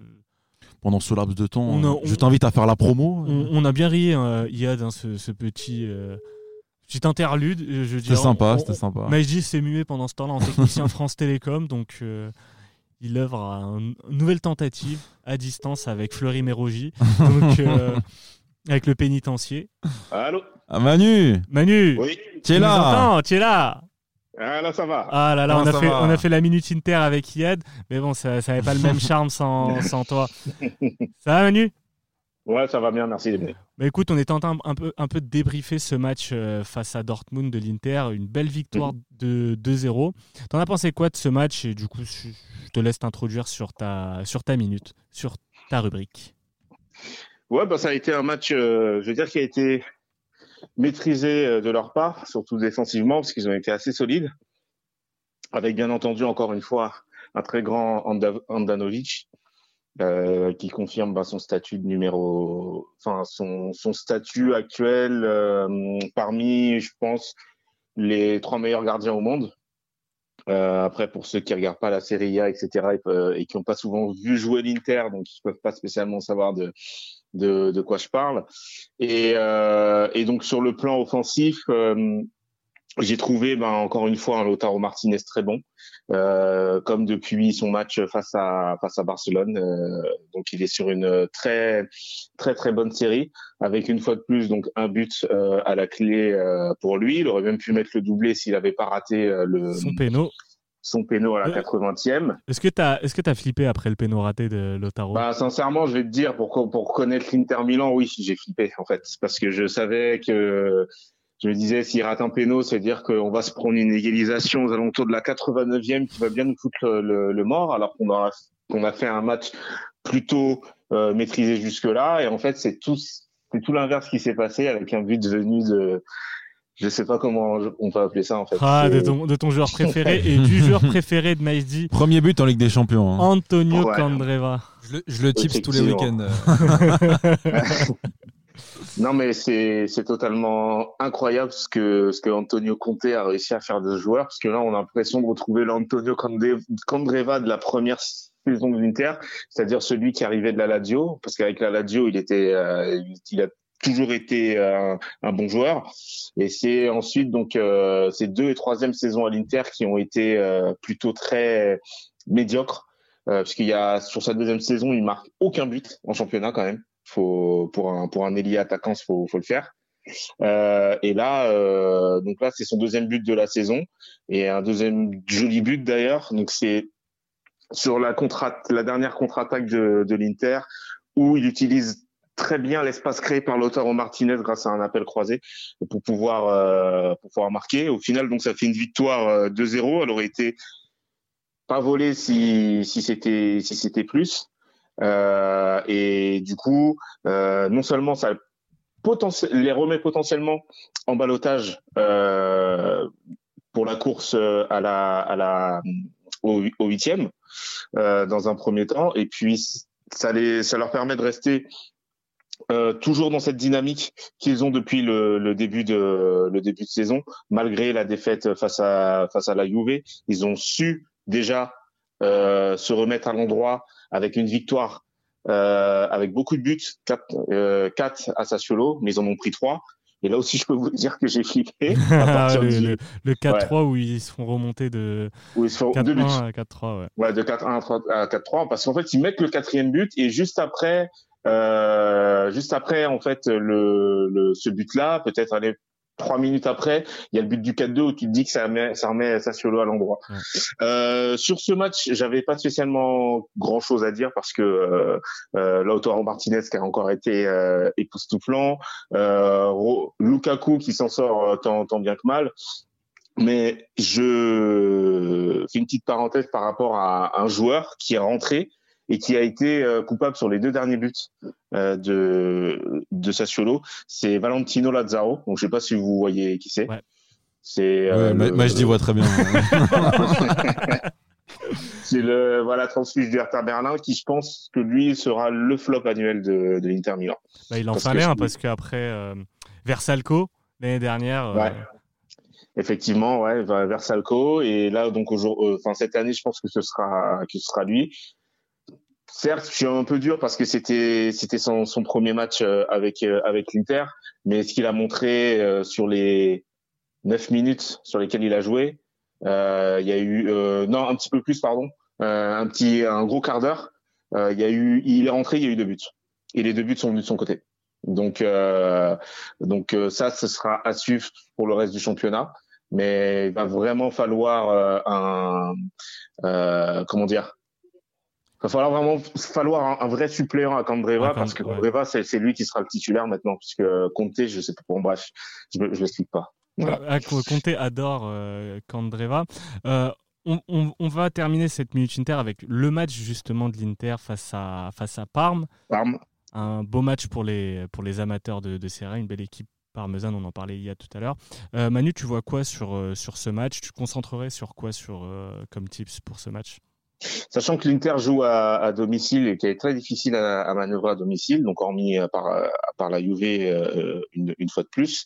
Pendant ce laps de temps, On a- je t'invite à faire la promo. On, on a bien ri, hein, Iad, hein, ce, ce petit. euh, Petit interlude, euh, je C'était sympa, On- c'était sympa. Maïji s'est mué pendant ce temps-là en technicien France Télécom, donc euh, il œuvre à un- une nouvelle tentative à distance avec Fleury Mérogi, donc euh, avec le pénitencier. Allô Ah, Manu, Manu, Oui tu es là Tu es là Ah là, ça va. Ah là là, on Comment a, fait, va on a fait la minute inter avec Iad, mais bon, ça n'avait pas le même charme sans, sans toi. Ça va Manu Ouais, ça va bien, merci. Bah écoute, on est en train un peu, un peu de débriefer ce match euh, face à Dortmund de l'Inter. Une belle victoire de 2-0. T'en as pensé quoi de ce match? Et du coup, je te laisse t'introduire sur ta, sur ta minute, sur ta rubrique. Ouais, bah, ça a été un match, euh, je veux dire, qui a été maîtrisé euh, de leur part, surtout défensivement, parce qu'ils ont été assez solides. Avec bien entendu, encore une fois, un très grand Anda- Andanovic, euh, qui confirme bah, son statut de numéro, enfin son, son statut actuel euh, parmi, je pense, les trois meilleurs gardiens au monde. Euh, après, pour ceux qui regardent pas la Serie A, etc., et, euh, et qui n'ont pas souvent vu jouer l'Inter, donc ils peuvent pas spécialement savoir de, de, de quoi je parle. Et, euh, et donc sur le plan offensif, euh, j'ai trouvé ben, encore une fois un Lautaro Martinez très bon, euh, comme depuis son match face à face à Barcelone. Euh, donc il est sur une très très très bonne série, avec une fois de plus donc un but euh, à la clé euh, pour lui. Il aurait même pu mettre le doublé s'il n'avait pas raté euh, le Son péno. son péno à la Euh, 80e. Est-ce que tu as, est-ce que as flippé après le péno raté de Lotaro Bah, sincèrement, je vais te dire, pour, pour connaître l'Inter Milan, oui, j'ai flippé, en fait. Parce que je savais que, je me disais, s'il rate un péno, c'est dire qu'on va se prendre une égalisation aux alentours de la 89e qui va bien nous foutre le, le- le mort, alors qu'on a, qu'on a fait un match plutôt euh, maîtrisé jusque-là. Et en fait, c'est tout, c'est tout l'inverse qui s'est passé avec un but venu de, je sais pas comment on peut appeler ça, en fait. Ah, de C'est- ton, de ton joueur préféré et du joueur préféré de Maïsdi, Premier but en Ligue des Champions. hein. Antonio Ouais. Candreva. Je le, je le tips tous les week-ends. Non, mais c'est totalement incroyable ce que ce que Antonio Conte a réussi à faire de ce joueur, parce que là, on a l'impression de retrouver l'Antonio Candreva de la première saison de l'Inter, c'est-à-dire celui qui arrivait de la Lazio, parce qu'avec la Lazio, il était, euh, il- a toujours été euh, un, bon joueur, et c'est ensuite donc euh, deux et troisième saisons à l'Inter qui ont été euh, plutôt très médiocres, euh, parce qu'il y a sur sa deuxième saison, il marque aucun but en championnat quand même faut pour un pour un ailier attaquant faut faut le faire. Euh, et là euh, donc là c'est son deuxième but de la saison et un deuxième joli but d'ailleurs. Donc c'est sur la contre la dernière contre-attaque de de l'Inter où il utilise très bien l'espace créé par Lautaro Martinez grâce à un appel croisé pour pouvoir euh, pour pouvoir marquer. Au final donc ça fait une victoire euh, 2-0 elle aurait été pas volée si si c'était si c'était plus et du coup, non seulement ça les remet potentiellement en balotage pour la course à la, à la, au huitième dans un premier temps, et puis ça, les, ça leur permet de rester euh, toujours dans cette dynamique qu'ils ont depuis le, le, début de le début de saison, malgré la défaite face à face à la Juve, ils ont su déjà euh, se remettre à l'endroit avec une victoire, euh, avec beaucoup de buts, 4 euh, quatre à Sassuolo, mais ils en ont pris trois. Et là aussi, je peux vous dire que j'ai flippé. À le, le, 4-3 où ils se font remonter de 4-1 à 4-3. Ouais. ouais. de 4-1 à 4-3. Parce qu'en fait, ils mettent le quatrième but et juste après, euh, juste après, en fait, le, le ce but-là, peut-être aller trois minutes après, il y a le but du 4-2 où tu te dis que ça remet, ça remet Sassuolo à l'endroit. Euh, sur ce match, j'avais pas spécialement grand chose à dire parce que euh, euh, Lautaro Martinez qui a encore été euh, époustouflant, euh, Lukaku qui s'en sort euh, tant, tant bien que mal. Mais je fais une petite parenthèse par rapport à un joueur qui est rentré et qui a été euh, coupable sur les deux derniers buts euh, de de Sassuolo, c'est Valentino Lazzaro. Donc je sais pas si vous voyez qui c'est. C'est euh, moi je dis vois très bien. c'est le voilà transfuge du Hertha Berlin qui je pense que lui sera le flop annuel de, de l'Inter Milan. Bah, il en fallait un parce qu'après Versalco l'année dernière. Ouais. Effectivement, ouais, Versalco et là donc aujourd'hui, enfin cette année, je pense que ce sera que ce sera lui. Certes, je suis un peu dur parce que c'était c'était son, son premier match euh, avec euh, avec l'Inter, mais ce qu'il a montré euh, sur les neuf minutes sur lesquelles il a joué, il y a eu non un petit peu plus pardon, un petit un gros quart d'heure. il y a eu il est rentré, il y a eu deux buts et les deux buts sont venus de son côté. Donc donc ça, ce sera à suivre pour le reste du championnat, mais il va vraiment falloir un comment dire va falloir vraiment falloir un, vrai suppléant à Candreva parce que Candreva c'est lui qui sera le titulaire maintenant puisque Conte je sais pas bon bref je je l'explique pas voilà. Conte adore euh, Candreva euh, on, on, on, va terminer cette minute Inter avec le match justement de l'Inter face à face à Parme. Parme. Un beau match pour les pour les amateurs de, de Serie une belle équipe parmesane, on en parlait il y a tout à l'heure. Euh, Manu, tu vois quoi sur, euh, sur ce match? Tu concentrerais sur quoi sur, euh, comme tips pour ce match? Sachant que l'Inter joue à, à, domicile et qu'il est très difficile à, à, manœuvrer à domicile, donc hormis euh, par, euh, par la Juve euh, une, une, fois de plus,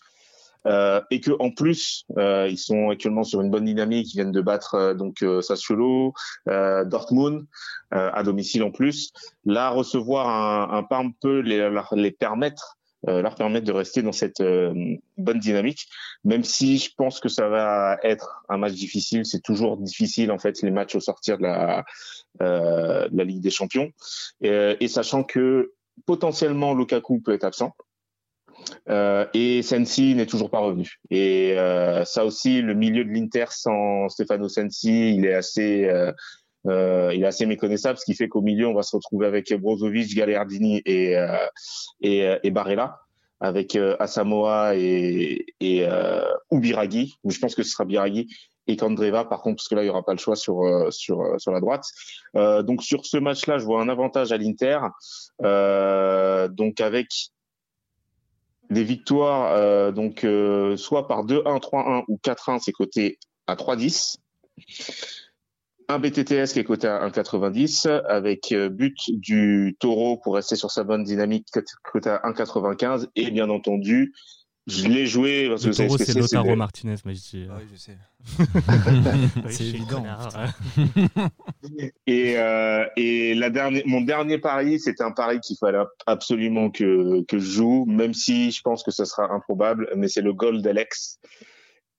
euh, et que en plus euh, ils sont actuellement sur une bonne dynamique, ils viennent de battre euh, donc Sassuolo, Dortmund à domicile en plus. Là, recevoir un, un peut les, les permettre euh, leur permettre de rester dans cette euh, bonne dynamique. Même si je pense que ça va être un match difficile, c'est toujours difficile en fait les matchs au sortir de la, euh, Ligue des Champions. Et, sachant que potentiellement Lukaku peut être absent. Euh, et Sensi n'est toujours pas revenu. Et euh, ça aussi, le milieu de l'Inter sans Stefano Sensi, il est assez euh, il est assez méconnaissable, ce qui fait qu'au milieu, on va se retrouver avec Brozovic, Gagliardini et, euh, et, euh, et, Barella, avec euh, Asamoah et, et euh, ou Biraghi. Je pense que ce sera Biraghi et Kandreva, par contre, parce que là, il n'y aura pas le choix sur, sur, sur la droite. donc, sur ce match-là, je vois un avantage à l'Inter. donc, avec des victoires, donc soit par 2-1, 3-1 ou 4-1, c'est coté à 3-10 un BTTS qui est coté à 1,90 avec euh, but du taureau pour rester sur sa bonne dynamique coté à 1,95 et bien entendu je l'ai joué parce le que taureau c'est Lotaro Martinez mais je dis... Euh, oui je sais. C'est évident. et, euh, et la dernière, mon dernier pari c'était un pari qu'il fallait absolument que, que je joue même si je pense que ce sera improbable mais c'est le goal d'Alex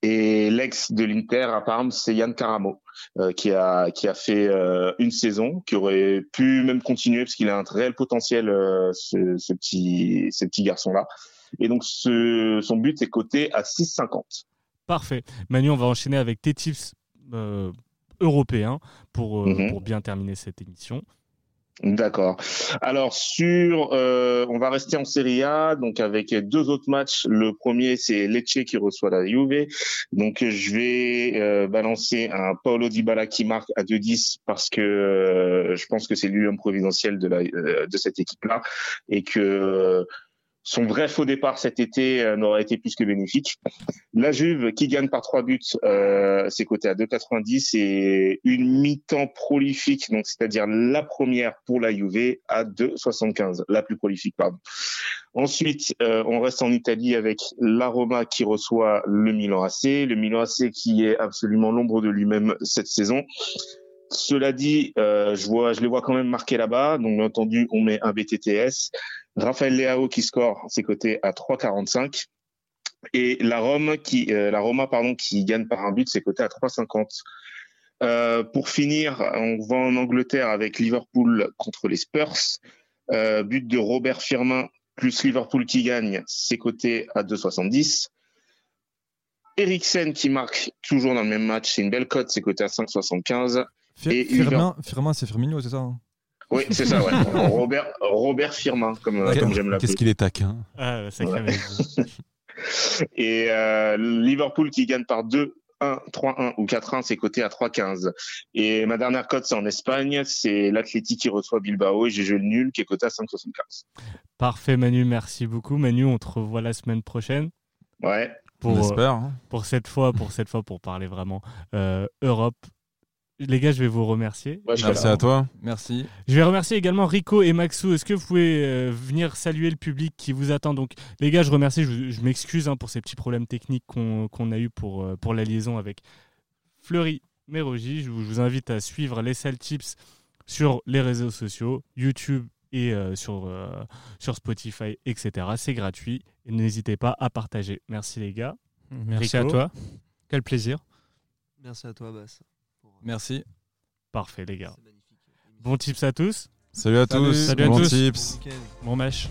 et l'ex de l'Inter à Parme, c'est Yann Caramo, euh, qui a qui a fait euh, une saison, qui aurait pu même continuer parce qu'il a un réel potentiel, euh, ce, ce, petit ce petit garçon là. Et donc ce, son but est coté à 6,50. Parfait. Manu, on va enchaîner avec tes tips européens pour, mm -hmm. pour bien terminer cette émission. D'accord. Alors sur, euh, on va rester en Serie A, donc avec deux autres matchs. Le premier, c'est Lecce qui reçoit la Juve. Donc je vais euh, balancer un Paolo Dybala qui marque à 2-10 parce que euh, je pense que c'est lui l'homme providentiel de la de cette équipe-là et que son vrai faux départ cet été euh, n'aurait été plus que bénéfique. La Juve qui gagne par trois buts, euh, c'est coté à 2,90 et une mi-temps prolifique, donc c'est-à-dire la première pour la Juve à 2,75, la plus prolifique, pardon. Ensuite, euh, on reste en Italie avec la Roma qui reçoit le Milan AC, le Milan AC qui est absolument l'ombre de lui-même cette saison. Cela dit, euh, je les vois quand même marqués là-bas. Donc, bien entendu, on met un BTTS. Raphaël Leao qui score ses côtés à 3,45 et la Rome qui, euh, la Roma pardon, qui gagne par un but, ses côtés à 3,50. Euh, pour finir, on va en Angleterre avec Liverpool contre les Spurs. But de Robert Firmin plus Liverpool qui gagne, ses côtés à 2,70. Eriksen qui marque toujours dans le même match, c'est une belle cote, ses côtés à 5,75. Et Firmin, Firmin c'est Firmino, c'est ça hein oui, c'est ça, ouais. Robert, Robert Firmin, comme, comme j'aime l'appeler. Qu'est-ce qu'il est taquin ah, sacré Et euh, Liverpool qui gagne par 2 1, 3-1 ou 4-1, c'est coté à 3-15. Et ma dernière cote, c'est en Espagne, c'est l'Athletic qui reçoit Bilbao et j'ai joué le nul qui est coté à 5,75. Parfait Manu, merci beaucoup. Manu, on te revoit la semaine prochaine. Ouais. Pour, on espère. Hein. pour cette fois, pour cette fois, pour parler vraiment euh, Europe les gars, je vais vous remercier. Merci à toi. Merci. Je vais remercier également Rico et Maxou. Est-ce que vous pouvez euh, venir saluer le public qui vous attend? Donc, les gars, je remercie. Je, m'excuse hein, pour ces petits problèmes techniques qu'on a eu pour, euh, pour la liaison avec Fleury Mérogi. Je, vous invite à suivre les Sales Tips sur les réseaux sociaux, YouTube et euh, sur, sur Spotify, etc. C'est gratuit. Et n'hésitez pas à partager. Merci les gars. Merci à toi. Quel plaisir. Merci à toi, Bass. Merci. Parfait, les gars. Bon tips à tous. Salut à tous. Salut à tous. tips. Bon mèche.